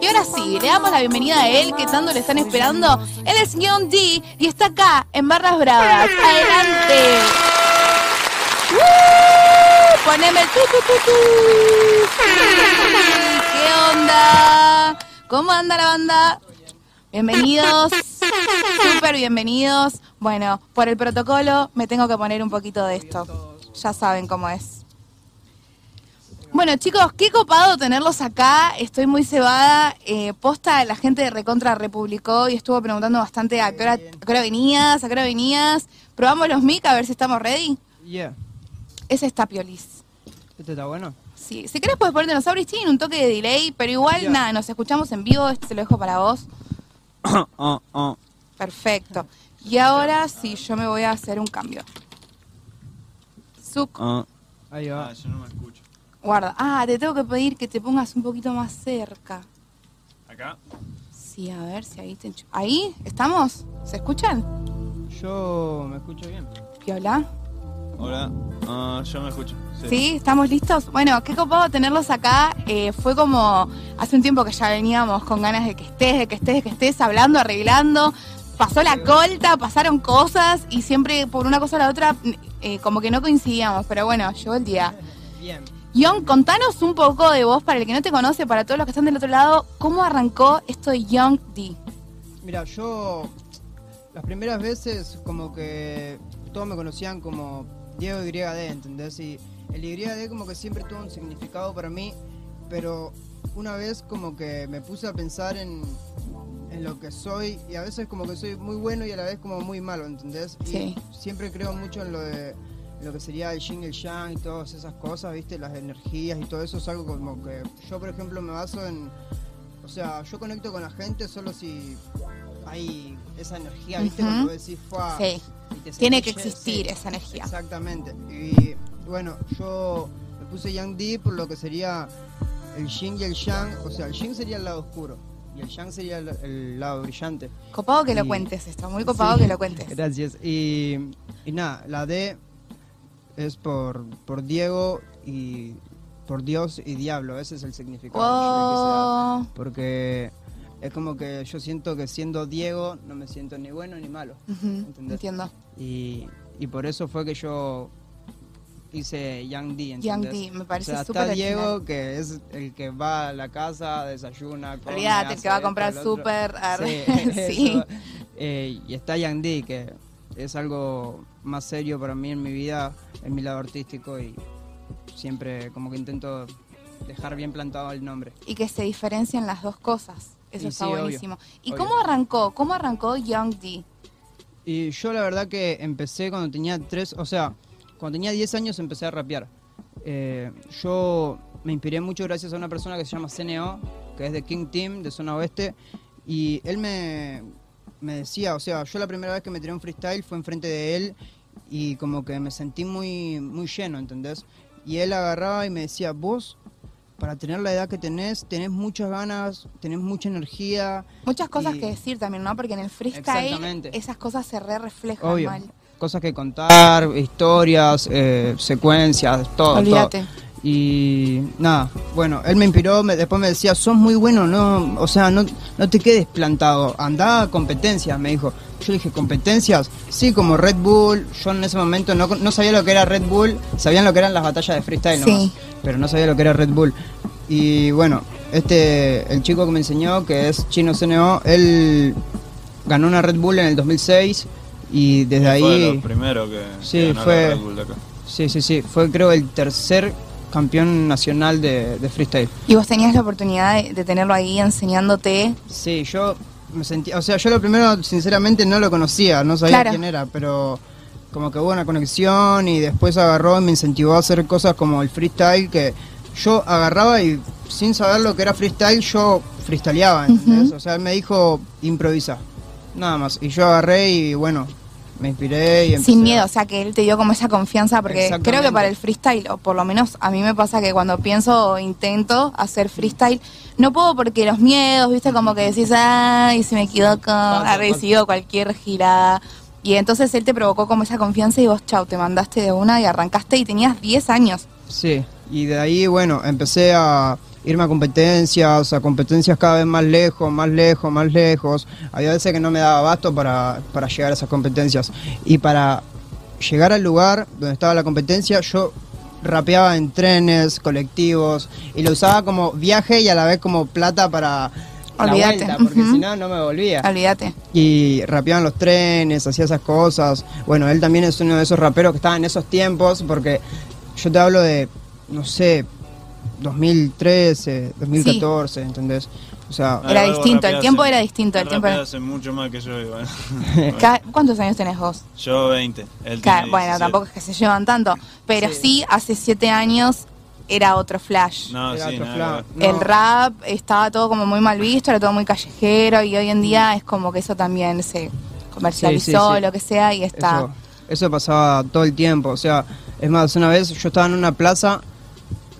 Y ahora sí, le damos la bienvenida a él, que tanto le están esperando. Él es Young D y está acá en Barras Bravas. ¡Adelante! ¡Uh! Poneme el tu, tu, tu, tu. ¿Qué onda? ¿Cómo anda la banda? Bienvenidos, súper bienvenidos. Bueno, por el protocolo me tengo que poner un poquito de esto. Ya saben cómo es. Bueno, chicos, qué copado tenerlos acá. Estoy muy cebada. Eh, posta, la gente de Recontra republicó y estuvo preguntando bastante a qué, hora, a qué hora venías, a qué hora venías. Probamos los mic a ver si estamos ready. Yeah. Ese está piolis. ¿Este está bueno? Sí, si querés puedes ponerte los tienen un toque de delay, pero igual nada, nos escuchamos en vivo, este se lo dejo para vos. oh, oh. Perfecto. Y ahora sí, yo me voy a hacer un cambio. Zuc, oh. Ahí va. Ah, yo no me escucho. Guarda. Ah, te tengo que pedir que te pongas un poquito más cerca. ¿Acá? Sí, a ver si ahí te enchu- ¿Ahí? ¿Estamos? ¿Se escuchan? Yo me escucho bien. Piola. Hola. Ah, yo me escucho. Sí. ¿Sí? ¿Estamos listos? Bueno, qué copado tenerlos acá. Eh, fue como hace un tiempo que ya veníamos con ganas de que estés, de que estés, de que estés hablando, arreglando. Pasó la colta, pasaron cosas y siempre por una cosa o la otra eh, como que no coincidíamos. Pero bueno, llegó el día. Bien. Young, contanos un poco de vos, para el que no te conoce, para todos los que están del otro lado, ¿cómo arrancó esto de Young D? Mira, yo las primeras veces como que todos me conocían como Diego YD, ¿entendés? Y el YD como que siempre tuvo un significado para mí, pero una vez como que me puse a pensar en, en lo que soy y a veces como que soy muy bueno y a la vez como muy malo, ¿entendés? Sí. Y siempre creo mucho en lo de lo que sería el yin y el yang y todas esas cosas, ¿viste? Las energías y todo eso es algo como que yo, por ejemplo, me baso en... O sea, yo conecto con la gente solo si hay esa energía, ¿viste? Ujú. Cuando decís, "Fua", Sí, tiene que sentís, sí, existir esa energía. Exactamente. Y bueno, yo me puse Yang D por lo que sería el yin y el yang. O sea, el yin sería el lado oscuro y el yang sería el, el lado brillante. Copado que lo Y- cuentes esto, muy copado Sí, que lo cuentes. Gracias. Y, y nada, la D es por, por Diego y por Dios y diablo. Ese es el significado. que yo quise dar. Wow. Porque es como que yo siento que siendo Diego no me siento ni bueno ni malo. Entiendo. Y, y por eso fue que yo hice Young D. ¿entendés? D, me O parece sea, súper está Diego, original. que es el que va a la casa, desayuna, come, Olvídate, el que va a comprar súper. Sí. Eh, y está Young D, que es algo más serio para mí en mi vida, en mi lado artístico y siempre como que intento dejar bien plantado el nombre. Y que se diferencian las dos cosas. Eso Y está sí, obvio, buenísimo. ¿Y obvio. cómo arrancó? ¿Cómo arrancó Young D? Y yo la verdad que empecé cuando tenía tres, o sea, cuando tenía 10 años empecé a rapear. Eh, yo me inspiré mucho gracias a una persona que se llama CNO, que es de King Team, de Zona Oeste, y él me, me decía, o sea, yo la primera vez que me tiré un freestyle fue enfrente de él y como que me sentí muy, muy lleno, ¿entendés? Y él agarraba y me decía, vos, para tener la edad que tenés, tenés muchas ganas, tenés mucha energía, Muchas cosas Y- que decir también, ¿no? Porque en el freestyle esas cosas se re reflejan Obvio. mal. cosas que contar, historias, eh, secuencias, todo. todo. Y nada, bueno, él me inspiró, me- después me decía, sos muy bueno, no, o sea, no, no te quedes plantado, anda a competencias, me dijo. Yo le dije, ¿competencias? Sí, como Red Bull, yo en ese momento no, no sabía lo que era Red Bull, sabían lo que eran las batallas de freestyle Sí. nomás, pero no sabía lo que era Red Bull. Y bueno, este, el chico que me enseñó, que es Chino CNO, él ganó una Red Bull en el 2006 y desde Fue ahí... primero que, Sí, que ganó la fue- Red Bull de acá. Sí, sí, sí. Fue creo el tercer campeón nacional de, de freestyle. Y vos tenías la oportunidad de, de tenerlo ahí enseñándote. Sí, yo me sentí, o sea, yo lo primero sinceramente no lo conocía, no sabía Claro. quién era, pero como que hubo una conexión y después agarró y me incentivó a hacer cosas como el freestyle que yo agarraba y sin saber lo que era freestyle yo freestyleaba. O sea, él me dijo improvisa, nada más. Y yo agarré y bueno, me inspiré y empecé Sin a- miedo, o sea que él te dio como esa confianza, porque creo que para el freestyle, o por lo menos a mí me pasa que cuando pienso o intento hacer freestyle, no puedo porque los miedos, viste, como que decís, ay, si me equivoco, ha recibido cualquier girada. Y entonces él te provocó como esa confianza y vos, chau, te mandaste de una y arrancaste y tenías 10 años. Sí, y de ahí, bueno, empecé a irme a competencias, a competencias cada vez más lejos, más lejos, más lejos. Había veces que no me daba abasto para, para llegar a esas competencias. Y para llegar al lugar donde estaba la competencia, yo rapeaba en trenes, colectivos, y lo usaba como viaje y a la vez como plata para la Olvídate, vuelta, porque si no, no me volvía. Olvídate. Y rapeaba en los trenes, hacía esas cosas. Bueno, él también es uno de esos raperos que estaba en esos tiempos, porque yo te hablo de, no sé, 2013, 2014, ¿entendés? O sea, Era distinto, el tiempo en- era distinto, el tiempo era- hace mucho más que yo igual. Ca- ¿Cuántos años tenés vos? yo 20. Él tiene bueno, 17. tampoco es que se llevan tanto, pero sí, Sí. hace siete años era otro flash. No, era sí, otro no. El rap estaba todo como muy mal visto, era todo muy callejero y hoy en día es como que eso también se comercializó, Sí, sí, sí. lo que sea, y está. Eso, eso pasaba todo el tiempo. O sea, es más, una vez yo estaba en una plaza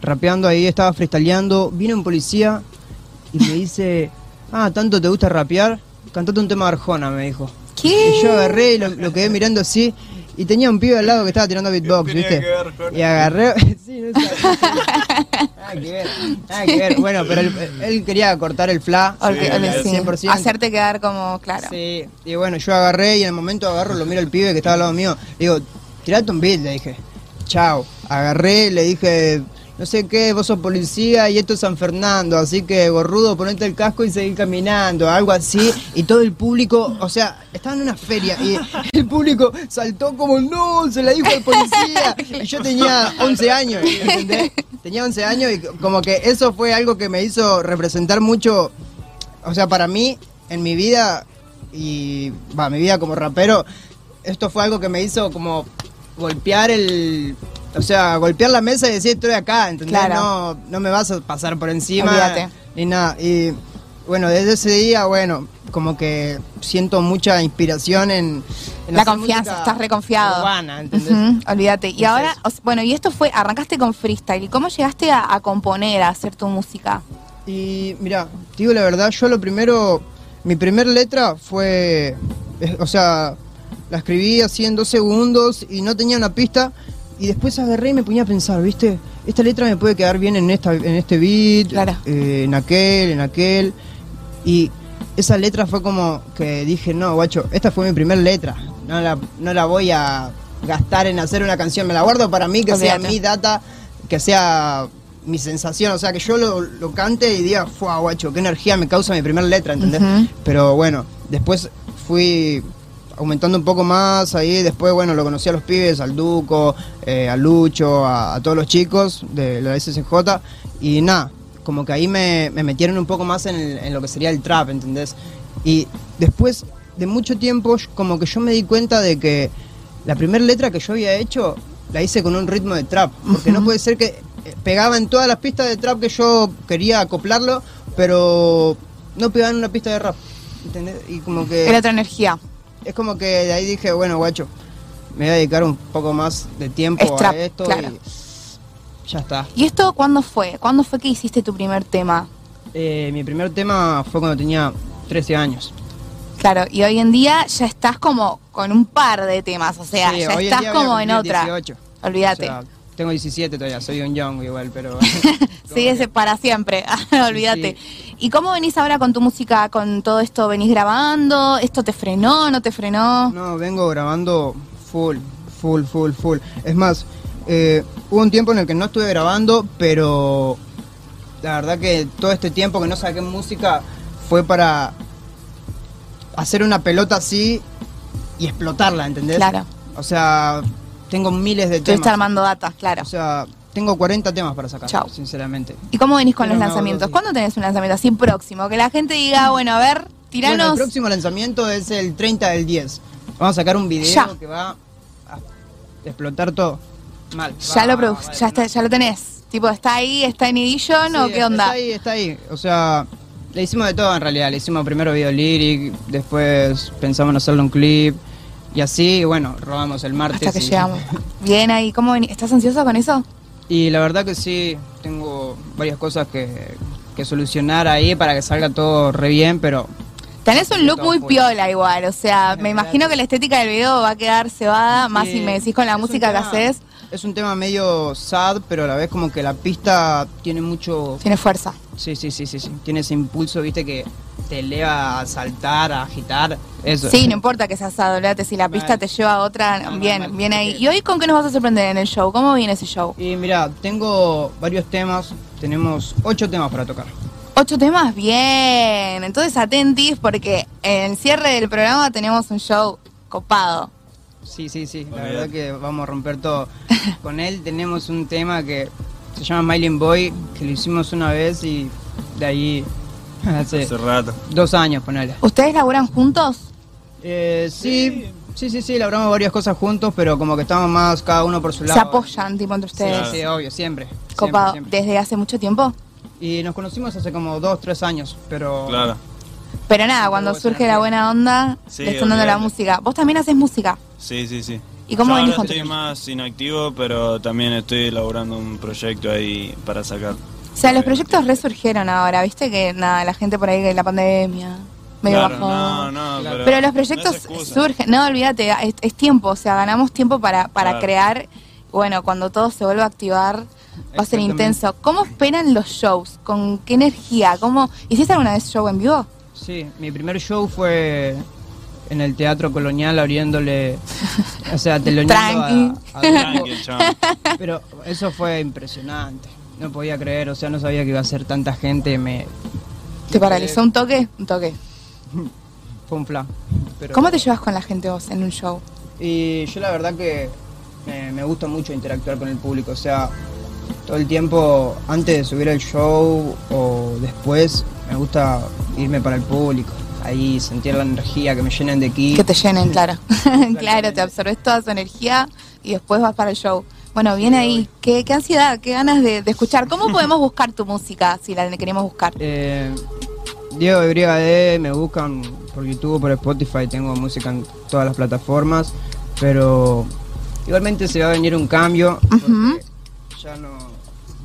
rapeando ahí, estaba freestyleando, vino un policía y me dice, ah, ¿tanto te gusta rapear? Cantate un tema de Arjona, me dijo. ¿Qué? Y yo agarré y lo, lo quedé mirando así. Y tenía un pibe al lado que estaba tirando beatbox, ¿viste? que ver, Arjona? y agarré. sí, no sé. Nada que ver, nada que ver. Bueno, pero él, él quería cortar el fla. Sí, olvi- sí, 100%. Hacerte quedar como, claro. Sí, y bueno, yo agarré y en el momento agarro, lo miro al pibe que estaba al lado mío. Le digo, tirate un beat, le dije. Chao. Agarré, le dije, no sé qué, vos sos policía y esto es San Fernando, así que gorrudo, ponete el casco y seguir caminando, algo así. Y todo el público, o sea, estaba en una feria y el público saltó como, no, se la dijo al policía. Y yo tenía 11 años, ¿entendés? Tenía 11 años y como que eso fue algo que me hizo representar mucho o sea, para mí, en mi vida, y va, mi vida como rapero, esto fue algo que me hizo como golpear el. O sea, golpear la mesa y decir estoy acá, ¿entendés? Claro. No, no me vas a pasar por encima. Olvídate. Ni nada. Y bueno, desde ese día, bueno, como que siento mucha inspiración en. en La confianza, estás reconfiado. urbana, ¿entendés? Ujú, olvídate. Y ahora, o sea, bueno, y esto fue, arrancaste con freestyle. ¿Y cómo llegaste a, a componer, a hacer tu música? Y mira, te digo la verdad, yo lo primero, mi primer letra fue, eh, o sea, la escribí así en dos segundos y no tenía una pista y después agarré y me ponía a pensar, ¿viste? Esta letra me puede quedar bien en esta, en este beat, Claro. eh, en aquel, en aquel y esa letra fue como que dije, no, guacho, esta fue mi primer letra, no la, no la voy a gastar en hacer una canción, me la guardo para mí, que sea mi data, que sea mi sensación, o sea, que yo lo, lo cante y diga, fue guacho, qué energía me causa mi primer letra, ¿entendés? Pero bueno, después fui aumentando un poco más ahí, después, bueno, lo conocí a los pibes, al Duco, eh, a Lucho, a, a todos los chicos de la SSJ, y nada, como que ahí me, me metieron un poco más en, el- en lo que sería el trap, ¿entendés? Y después de mucho tiempo, como que yo me di cuenta de que la primera letra que yo había hecho la hice con un ritmo de trap, porque no puede ser que eh, pegaba en todas las pistas de trap que yo quería acoplarlo, pero no pegaba en una pista de rap, ¿entendés? Y como que Era otra energía. Es como que de ahí dije, bueno, guacho, me voy a dedicar un poco más de tiempo a esto claro. y ya está. ¿Y esto cuándo fue? ¿Cuándo fue que hiciste tu primer tema? Eh, mi primer tema fue cuando tenía 13 años. Claro, y hoy en día ya estás como con un par de temas, o sea, Sí, ya estás como en otra. 18. Olvídate. O sea, tengo 17 todavía, soy un young igual, pero... Sí, ese para siempre, olvídate. ¿Y cómo venís ahora con tu música, con todo esto? ¿Venís grabando? ¿Esto te frenó, no te frenó? No, vengo grabando full, full, full, full. Es más, eh, hubo un tiempo en el que no estuve grabando, pero la verdad que todo este tiempo que no saqué música fue para hacer una pelota así y explotarla, ¿entendés? Claro. O sea, tengo miles de temas. armando datas, claro. O sea, tengo 40 temas para sacar, Chau. sinceramente. ¿Y cómo venís con Pero los lanzamientos? ¿Cuándo tenés un lanzamiento así próximo? Que la gente diga, bueno, a ver, Bueno, tiranos. el próximo lanzamiento es el 30 del 10. Vamos a sacar un video Ya. que va a explotar todo. Mal. ya, Va- lo va- ya, está- ya lo tenés. Tipo, ¿está ahí? ¿Está en Edition o qué onda? Está ahí, está ahí. O sea, le hicimos de todo en realidad. Le hicimos primero video lyric, después pensamos en hacerle un clip. Y así, bueno, robamos el martes. Hasta que y- llegamos. Bien ahí, ¿cómo? ¿Estás ansioso con eso? Y la verdad que sí, tengo varias cosas que, que solucionar ahí para que salga todo re bien, pero Tenés un look muy piola igual, o sea, me imagino que la estética del video va a quedar cebada, más si me decís con la música que haces. Es un tema medio sad, pero a la vez como que la pista tiene mucho... Tiene fuerza. Sí, sí, sí, sí, sí. Tiene ese impulso, viste, que te eleva a saltar, a agitar. Eso. Sí, no importa que seas adolescente, si la pista te lleva a otra, No, no, bien, mal. bien ahí. ¿Y hoy con qué nos vas a sorprender en el show? ¿Cómo viene ese show? Y mira, tengo varios temas. Tenemos ocho temas para tocar. Ocho temas, bien. Entonces atentis porque en el cierre del programa tenemos un show copado. Sí, sí, sí. La verdad que vamos a romper todo. Con él tenemos un tema que se llama Smiling Boy, que lo hicimos una vez y de ahí hace Hace rato. dos años, ponele. ¿Ustedes laburan juntos? Eh, sí, sí, sí, sí, labramos varias cosas juntos, pero como que estamos más cada uno por su lado. Se apoyan, tipo, entre Sí, ustedes. sí, obvio, siempre. siempre. ¿Desde hace mucho tiempo? Y nos conocimos hace como dos, tres años, pero... Claro. Pero nada, Siempre cuando surge la buena onda, Sí, le están dando la música. ¿Vos también haces música? Sí, sí, sí. ¿Y cómo Yo venís ahora con tu- estoy más inactivo, pero también estoy elaborando un proyecto ahí para sacar. O sea, los proyectos resurgieron ahora, ¿viste? Que nada, la gente por ahí que la pandemia, medio Claro, bajón. no, no, Claro. pero, Pero los proyectos surgen, no, olvídate, es, es tiempo, o sea, ganamos tiempo para, para Claro. crear. Bueno, cuando todo se vuelva a activar, va a ser intenso. ¿Cómo esperan los shows? ¿Con qué energía? ¿Cómo ¿Hiciste alguna vez show en vivo? Sí, mi primer show fue en el Teatro Colonial abriéndole, o sea, teloneando a, a. Pero eso fue impresionante. No podía creer, o sea, no sabía que iba a ser tanta gente. Me ¿Te paralizó un toque? Un toque. fue un plan. Pero- ¿Cómo te llevas con la gente vos en un show? Y yo la verdad que me, me gusta mucho interactuar con el público, o sea, todo el tiempo antes de subir el show o después me gusta irme para el público, ahí sentir la energía que me llenen de aquí. Que te llenen, claro. claro, te absorbes toda su energía y después vas para el show. Bueno, viene ahí. Qué, qué ansiedad, qué ganas de, de escuchar. ¿Cómo podemos buscar tu música si la queremos buscar? Eh, Diego de Brigade, me buscan por YouTube, por Spotify, tengo música en todas las plataformas, pero igualmente se va a venir un cambio, Ujú. ya no...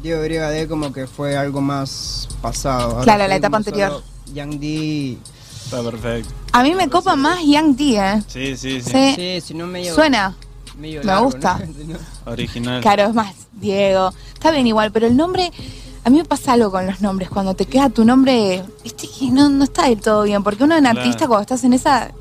Diego de Brigade como que fue algo más pasado. Ahora Claro, la etapa anterior. Young D, Está perfecto. A mí me copa más Young D, ¿eh? Sí, sí, sí. Sí. sí, si no medio... Suena. Medio me largo, gusta. ¿no? Original. Claro, es más, Diego. Está bien igual, pero el nombre... A mí me pasa algo con los nombres. Cuando te queda tu nombre, viste que no, no está del todo bien. Porque uno en Claro. artista, cuando estás en esa,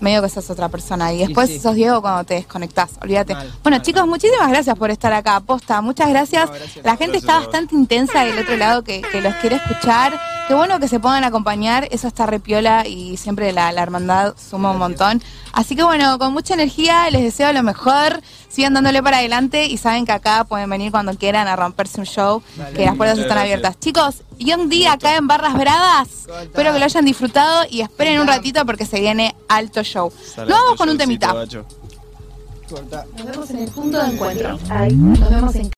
medio que sos otra persona. Y después sí. sos Diego cuando te desconectás. Olvídate. Mal, bueno, mal, chicos, mal. muchísimas gracias por estar acá. Posta, muchas gracias. No, gracias. La gente Gracias está bastante intensa del otro lado que, que los quiere escuchar. Qué bueno que se puedan acompañar. Eso está repiola y siempre la, la hermandad suma un montón. Así que bueno, con mucha energía, les deseo lo mejor. Sigan dándole para adelante y saben que acá pueden venir cuando quieran a romperse un show, Dale. que las puertas están gracias. abiertas. Chicos, Young D acá en Barras Bravas. ¿Cómo estás? Espero que lo hayan disfrutado y esperen un ratito porque se viene alto show. Nos vamos con un temita. Nos vemos en el punto de encuentro. Nos vemos en